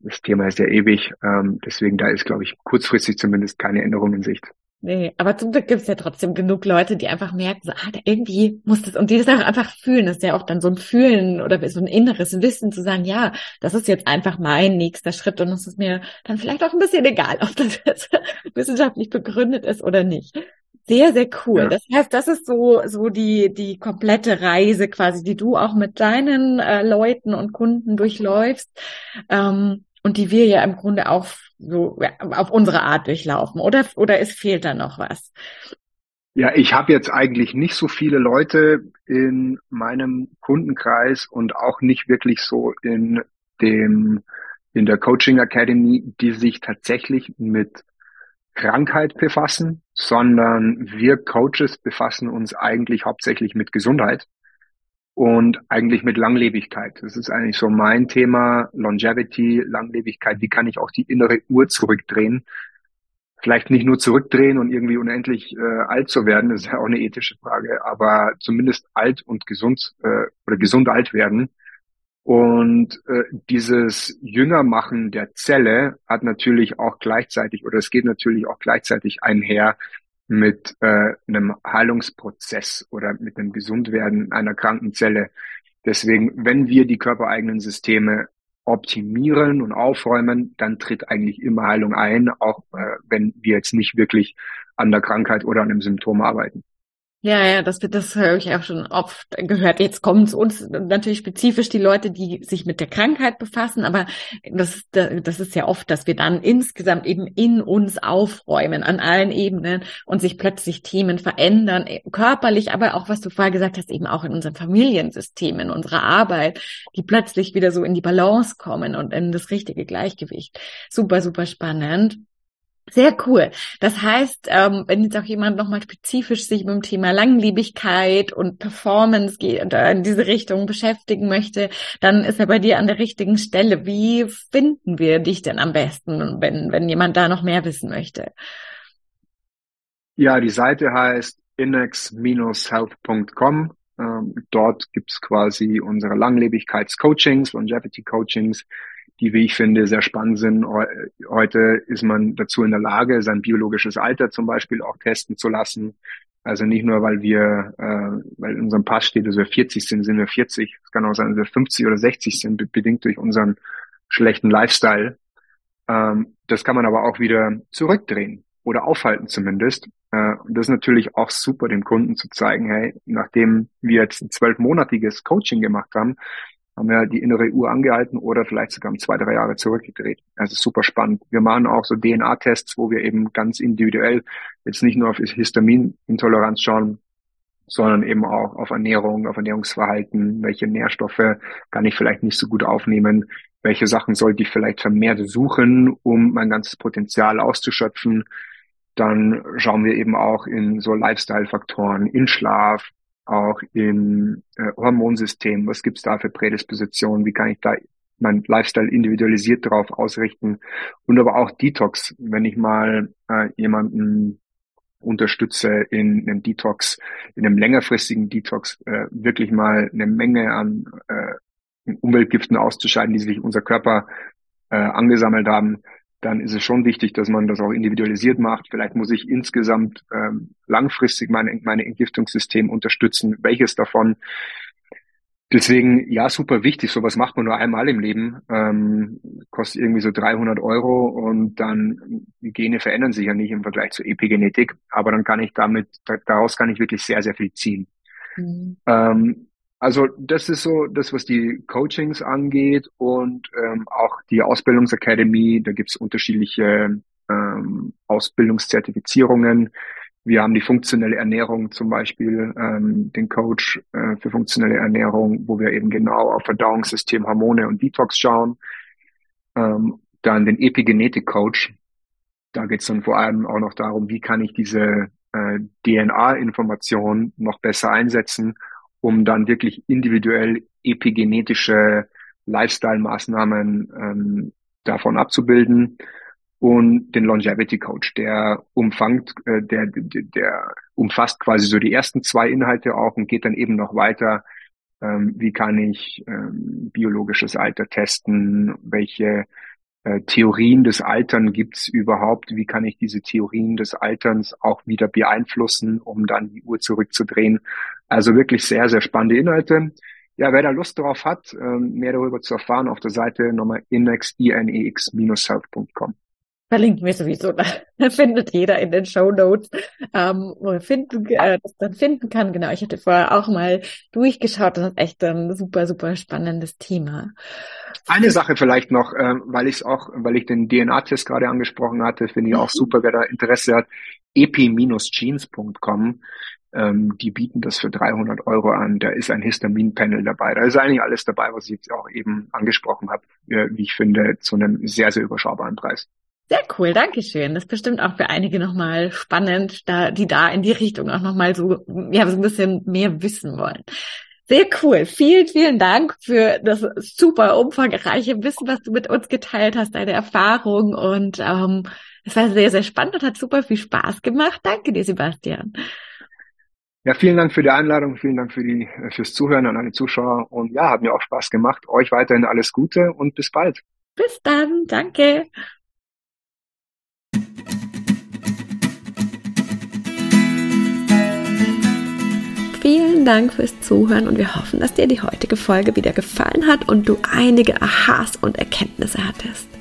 das Thema ist ja ewig, ähm, deswegen da ist, glaube ich, kurzfristig zumindest keine Änderung in Sicht. Nee, aber zum Glück gibt es ja trotzdem genug Leute, die einfach merken, so, ah, da irgendwie muss das, und die das auch einfach fühlen. Das ist ja auch dann so ein Fühlen oder so ein inneres Wissen zu sagen, ja, das ist jetzt einfach mein nächster Schritt und es ist mir dann vielleicht auch ein bisschen egal, ob das jetzt (laughs) wissenschaftlich begründet ist oder nicht. Sehr, sehr cool. Ja. Das heißt, das ist so, so die, die komplette Reise quasi, die du auch mit deinen äh, Leuten und Kunden durchläufst. Ähm, und die wir ja im Grunde auch so ja, auf unsere Art durchlaufen. Oder, oder es fehlt da noch was? Ja, ich habe jetzt eigentlich nicht so viele Leute in meinem Kundenkreis und auch nicht wirklich so in dem in der Coaching Academy, die sich tatsächlich mit Krankheit befassen, sondern wir Coaches befassen uns eigentlich hauptsächlich mit Gesundheit und eigentlich mit Langlebigkeit. Das ist eigentlich so mein Thema, Longevity, Langlebigkeit. Wie kann ich auch die innere Uhr zurückdrehen? Vielleicht nicht nur zurückdrehen und irgendwie unendlich äh, alt zu werden, das ist ja auch eine ethische Frage, aber zumindest alt und gesund äh, oder gesund alt werden und äh, dieses Jüngermachen der Zelle hat natürlich auch gleichzeitig oder es geht natürlich auch gleichzeitig einher mit äh, einem Heilungsprozess oder mit einem Gesundwerden einer kranken Zelle. Deswegen, wenn wir die körpereigenen Systeme optimieren und aufräumen, dann tritt eigentlich immer Heilung ein, auch äh, wenn wir jetzt nicht wirklich an der Krankheit oder an einem Symptom arbeiten. Ja, ja, das, das höre ich auch schon oft gehört. Jetzt kommen zu uns natürlich spezifisch die Leute, die sich mit der Krankheit befassen, aber das, das ist ja oft, dass wir dann insgesamt eben in uns aufräumen an allen Ebenen und sich plötzlich Themen verändern, körperlich, aber auch, was du vorher gesagt hast, eben auch in unserem Familiensystem, in unserer Arbeit, die plötzlich wieder so in die Balance kommen und in das richtige Gleichgewicht. Super, super spannend. Sehr cool. Das heißt, ähm, wenn jetzt auch jemand nochmal spezifisch sich mit dem Thema Langlebigkeit und Performance geht oder in diese Richtung beschäftigen möchte, dann ist er bei dir an der richtigen Stelle. Wie finden wir dich denn am besten, wenn, wenn jemand da noch mehr wissen möchte? Ja, die Seite heißt innex-health.com. Ähm, dort gibt's quasi unsere Langlebigkeits-Coachings, Longevity-Coachings, die, wie ich finde, sehr spannend sind. Heute ist man dazu in der Lage, sein biologisches Alter zum Beispiel auch testen zu lassen. Also nicht nur, weil wir, äh, weil in unserem Pass steht, dass wir 40 sind, sind wir 40. Es kann auch sein, dass wir 50 oder 60 sind, bedingt durch unseren schlechten Lifestyle. Ähm, das kann man aber auch wieder zurückdrehen oder aufhalten zumindest. Äh, und das ist natürlich auch super, dem Kunden zu zeigen, hey, nachdem wir jetzt ein zwölfmonatiges Coaching gemacht haben, haben wir die innere Uhr angehalten oder vielleicht sogar um zwei, drei Jahre zurückgedreht. Also super spannend. Wir machen auch so DNA-Tests, wo wir eben ganz individuell jetzt nicht nur auf Histaminintoleranz schauen, sondern eben auch auf Ernährung, auf Ernährungsverhalten, welche Nährstoffe kann ich vielleicht nicht so gut aufnehmen, welche Sachen sollte ich vielleicht vermehrt suchen, um mein ganzes Potenzial auszuschöpfen. Dann schauen wir eben auch in so Lifestyle-Faktoren, in Schlaf, auch im äh, Hormonsystem. Was gibt's da für Prädispositionen? Wie kann ich da mein Lifestyle individualisiert darauf ausrichten? Und aber auch Detox. Wenn ich mal äh, jemanden unterstütze in einem Detox, in einem längerfristigen Detox, äh, wirklich mal eine Menge an äh, Umweltgiften auszuscheiden, die sich unser Körper äh, angesammelt haben, dann ist es schon wichtig, dass man das auch individualisiert macht. Vielleicht muss ich insgesamt ähm, langfristig mein, mein Entgiftungssystem unterstützen. Welches davon? Deswegen, ja, super wichtig. Sowas macht man nur einmal im Leben. Ähm, kostet irgendwie so 300 Euro und dann, die Gene verändern sich ja nicht im Vergleich zur Epigenetik. Aber dann kann ich damit, daraus kann ich wirklich sehr, sehr viel ziehen. Mhm. Ähm, also das ist so das, was die Coachings angeht und ähm, auch die Ausbildungsakademie. Da gibt's unterschiedliche ähm, Ausbildungszertifizierungen. Wir haben die funktionelle Ernährung zum Beispiel, ähm, den Coach äh, für funktionelle Ernährung, wo wir eben genau auf Verdauungssystem, Hormone und Detox schauen. Ähm, dann den Epigenetik-Coach. Da geht's dann vor allem auch noch darum, wie kann ich diese äh, DNA-Information noch besser einsetzen um dann wirklich individuell epigenetische Lifestyle-Maßnahmen ähm, davon abzubilden und den Longevity Coach, der umfangt, äh, der, der, der umfasst quasi so die ersten zwei Inhalte auch und geht dann eben noch weiter. Ähm, wie kann ich ähm, biologisches Alter testen? Welche äh, Theorien des Altern gibt's überhaupt? Wie kann ich diese Theorien des Alterns auch wieder beeinflussen, um dann die Uhr zurückzudrehen? Also wirklich sehr, sehr spannende Inhalte. Ja, wer da Lust drauf hat, ähm, mehr darüber zu erfahren, auf der Seite nochmal index-health.com. Verlinken wir sowieso, da (laughs) findet jeder in den Show Notes, ähm, wo er finden, äh, das dann finden kann. Genau, ich hatte vorher auch mal durchgeschaut, das ist echt ein super, super spannendes Thema. Eine Sache vielleicht noch, äh, weil ich es auch, weil ich den DNA-Test gerade angesprochen hatte, finde ich auch mhm. super, wer da Interesse hat, epi-jeans.com. Ähm, die bieten das für 300 Euro an. Da ist ein Histamin-Panel dabei. Da ist eigentlich alles dabei, was ich jetzt auch eben angesprochen habe, äh, wie ich finde, zu einem sehr, sehr überschaubaren Preis. Sehr cool, Dankeschön. Das ist bestimmt auch für einige nochmal spannend, da, die da in die Richtung auch nochmal so, ja, so ein bisschen mehr wissen wollen. Sehr cool. Vielen, vielen Dank für das super umfangreiche Wissen, was du mit uns geteilt hast, deine Erfahrung. Und ähm, es war sehr, sehr spannend und hat super viel Spaß gemacht. Danke dir, Sebastian. Ja, vielen Dank für die Einladung, vielen Dank für die, fürs Zuhören an alle Zuschauer. Und ja, hat mir auch Spaß gemacht. Euch weiterhin alles Gute und bis bald. Bis dann. Danke. Vielen Dank fürs Zuhören und wir hoffen, dass dir die heutige Folge wieder gefallen hat und du einige Aha's und Erkenntnisse hattest.